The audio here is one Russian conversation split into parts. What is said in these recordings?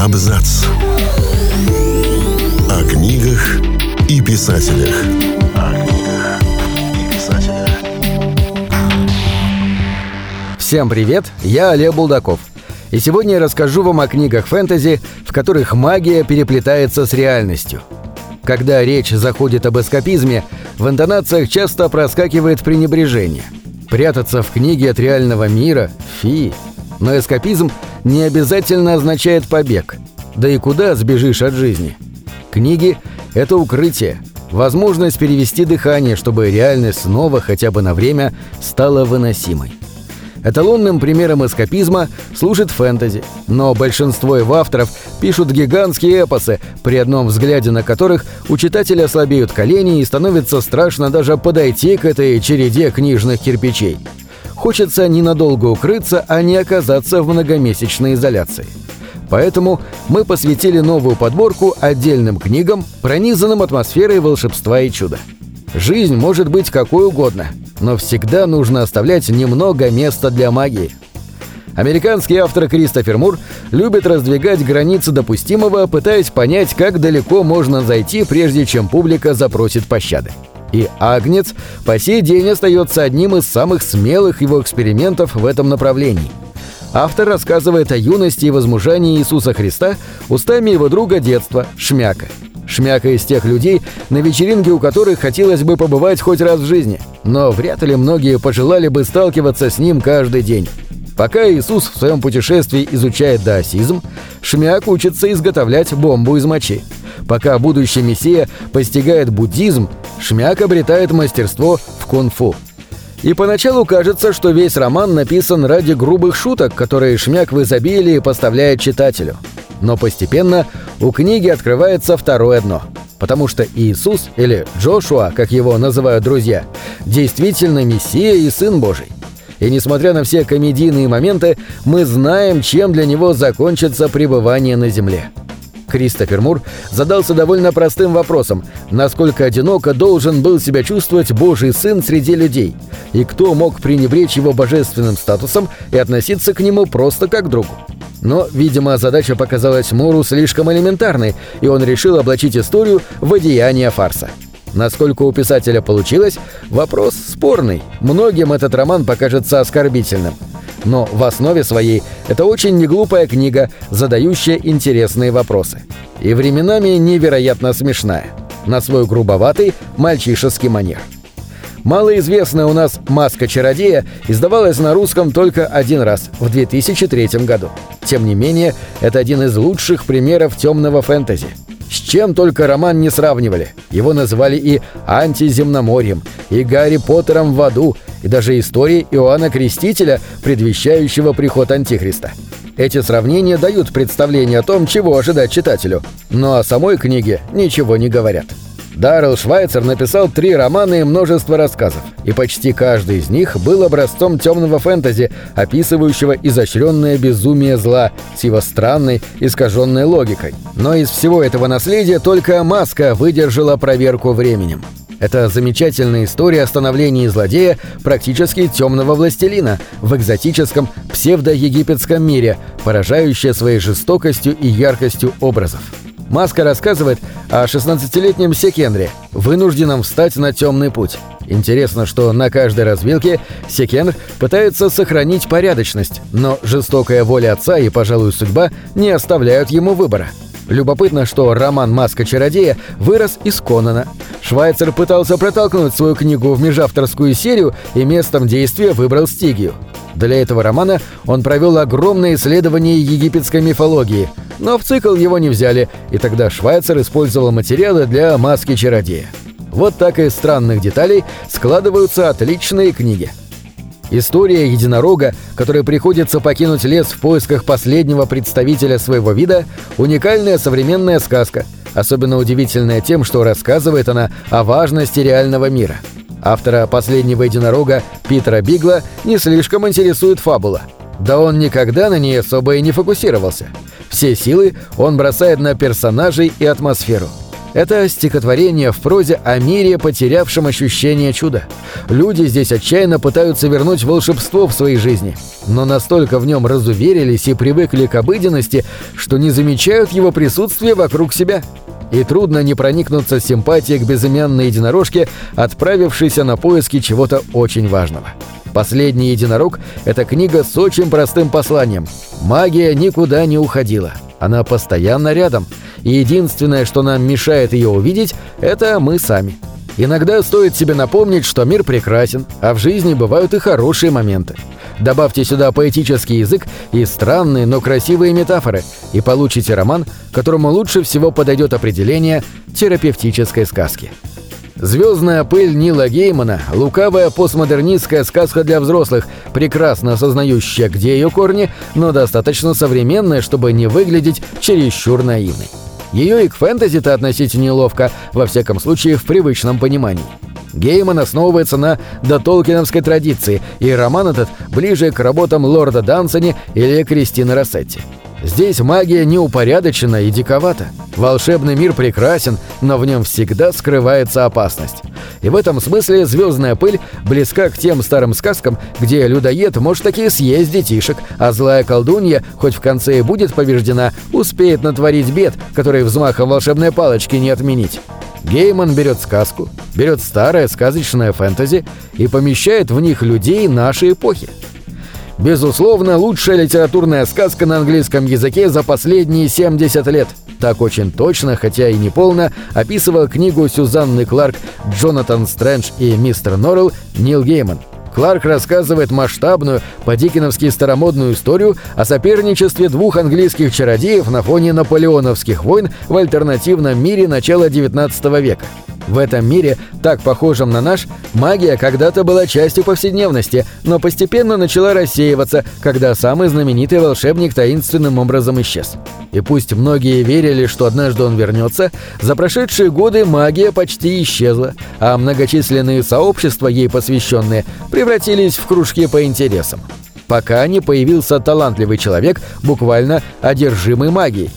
Абзац. О книгах и писателях. О книгах и писателях. Всем привет, я Олег Булдаков. И сегодня я расскажу вам о книгах фэнтези, в которых магия переплетается с реальностью. Когда речь заходит об эскапизме, в интонациях часто проскакивает пренебрежение. Прятаться в книге от реального мира – фи. Но эскапизм не обязательно означает побег. Да и куда сбежишь от жизни? Книги – это укрытие, возможность перевести дыхание, чтобы реальность снова хотя бы на время стала выносимой. Эталонным примером эскапизма служит фэнтези, но большинство его авторов пишут гигантские эпосы, при одном взгляде на которых у читателя слабеют колени и становится страшно даже подойти к этой череде книжных кирпичей. Хочется ненадолго укрыться, а не оказаться в многомесячной изоляции. Поэтому мы посвятили новую подборку отдельным книгам, пронизанным атмосферой волшебства и чуда. Жизнь может быть какой угодно, но всегда нужно оставлять немного места для магии. Американский автор Кристофер Мур любит раздвигать границы допустимого, пытаясь понять, как далеко можно зайти, прежде чем публика запросит пощады. И «Агнец» по сей день остается одним из самых смелых его экспериментов в этом направлении. Автор рассказывает о юности и возмужании Иисуса Христа устами его друга детства, Шмяка. Шмяка из тех людей, на вечеринке у которых хотелось бы побывать хоть раз в жизни, но вряд ли многие пожелали бы сталкиваться с ним каждый день. Пока Иисус в своем путешествии изучает даосизм, Шмяк учится изготовлять бомбу из мочи. Пока будущий мессия постигает буддизм, Шмяк обретает мастерство в кунг-фу. И поначалу кажется, что весь роман написан ради грубых шуток, которые Шмяк в изобилии поставляет читателю. Но постепенно у книги открывается второе дно. Потому что Иисус, или Джошуа, как его называют друзья, действительно Мессия и Сын Божий. И несмотря на все комедийные моменты, мы знаем, чем для него закончится пребывание на земле. Кристофер Мур задался довольно простым вопросом, насколько одиноко должен был себя чувствовать Божий Сын среди людей, и кто мог пренебречь его божественным статусом и относиться к нему просто как к другу. Но, видимо, задача показалась Муру слишком элементарной, и он решил облачить историю в одеяние фарса. Насколько у писателя получилось, вопрос спорный. Многим этот роман покажется оскорбительным но в основе своей это очень неглупая книга, задающая интересные вопросы. И временами невероятно смешная. На свой грубоватый мальчишеский манер. Малоизвестная у нас «Маска чародея» издавалась на русском только один раз, в 2003 году. Тем не менее, это один из лучших примеров темного фэнтези. С чем только роман не сравнивали. Его назвали и «антиземноморьем», и «Гарри Поттером в аду», и даже истории Иоанна Крестителя, предвещающего приход Антихриста. Эти сравнения дают представление о том, чего ожидать читателю, но о самой книге ничего не говорят. Даррелл Швайцер написал три романа и множество рассказов, и почти каждый из них был образцом темного фэнтези, описывающего изощренное безумие зла с его странной, искаженной логикой. Но из всего этого наследия только «Маска» выдержала проверку временем. Это замечательная история о становлении злодея практически темного властелина в экзотическом псевдоегипетском мире, поражающая своей жестокостью и яркостью образов. Маска рассказывает о 16-летнем Секенре, вынужденном встать на темный путь. Интересно, что на каждой развилке Секенр пытается сохранить порядочность, но жестокая воля отца и, пожалуй, судьба не оставляют ему выбора. Любопытно, что роман «Маска чародея» вырос из Конана. Швайцер пытался протолкнуть свою книгу в межавторскую серию и местом действия выбрал Стигию. Для этого романа он провел огромное исследование египетской мифологии, но в цикл его не взяли, и тогда Швайцер использовал материалы для «Маски чародея». Вот так из странных деталей складываются отличные книги. История единорога, который приходится покинуть лес в поисках последнего представителя своего вида, уникальная современная сказка, особенно удивительная тем, что рассказывает она о важности реального мира. Автора «Последнего единорога» Питера Бигла не слишком интересует фабула. Да он никогда на ней особо и не фокусировался. Все силы он бросает на персонажей и атмосферу. Это стихотворение в прозе о мире, потерявшем ощущение чуда. Люди здесь отчаянно пытаются вернуть волшебство в своей жизни, но настолько в нем разуверились и привыкли к обыденности, что не замечают его присутствия вокруг себя. И трудно не проникнуться симпатией к безымянной единорожке, отправившейся на поиски чего-то очень важного. «Последний единорог» — это книга с очень простым посланием. Магия никуда не уходила. Она постоянно рядом — и единственное, что нам мешает ее увидеть, это мы сами. Иногда стоит себе напомнить, что мир прекрасен, а в жизни бывают и хорошие моменты. Добавьте сюда поэтический язык и странные, но красивые метафоры, и получите роман, которому лучше всего подойдет определение терапевтической сказки. «Звездная пыль» Нила Геймана – лукавая постмодернистская сказка для взрослых, прекрасно осознающая, где ее корни, но достаточно современная, чтобы не выглядеть чересчур наивной. Ее и к фэнтези-то относить неловко, во всяком случае в привычном понимании. Гейман основывается на дотолкиновской традиции, и роман этот ближе к работам Лорда Дансони или Кристины Рассетти. Здесь магия неупорядочена и диковата. Волшебный мир прекрасен, но в нем всегда скрывается опасность. И в этом смысле «Звездная пыль» близка к тем старым сказкам, где людоед может таки съесть детишек, а злая колдунья, хоть в конце и будет побеждена, успеет натворить бед, которые взмахом волшебной палочки не отменить. Гейман берет сказку, берет старое сказочное фэнтези и помещает в них людей нашей эпохи. Безусловно, лучшая литературная сказка на английском языке за последние 70 лет. Так очень точно, хотя и не полно, описывал книгу Сюзанны Кларк «Джонатан Стрэндж и мистер Норрелл» Нил Гейман. Кларк рассказывает масштабную, по-дикиновски старомодную историю о соперничестве двух английских чародеев на фоне наполеоновских войн в альтернативном мире начала XIX века. В этом мире, так похожем на наш, магия когда-то была частью повседневности, но постепенно начала рассеиваться, когда самый знаменитый волшебник таинственным образом исчез. И пусть многие верили, что однажды он вернется, за прошедшие годы магия почти исчезла, а многочисленные сообщества, ей посвященные, превратились в кружки по интересам. Пока не появился талантливый человек, буквально одержимый магией.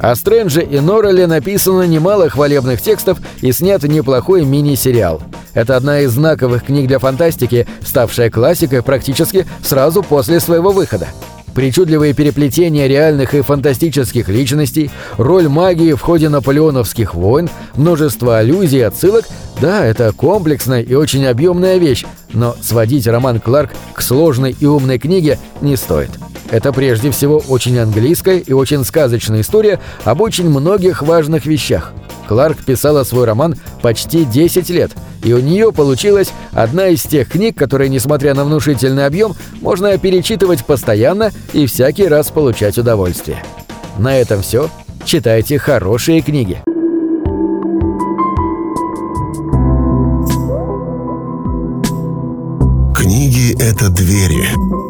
О Стрэнже и Норреле написано немало хвалебных текстов и снят неплохой мини-сериал. Это одна из знаковых книг для фантастики, ставшая классикой практически сразу после своего выхода. Причудливые переплетения реальных и фантастических личностей, роль магии в ходе наполеоновских войн, множество аллюзий и отсылок – да, это комплексная и очень объемная вещь, но сводить роман Кларк к сложной и умной книге не стоит. Это прежде всего очень английская и очень сказочная история об очень многих важных вещах. Кларк писала свой роман почти 10 лет, и у нее получилась одна из тех книг, которые, несмотря на внушительный объем, можно перечитывать постоянно и всякий раз получать удовольствие. На этом все. Читайте хорошие книги. Книги — это двери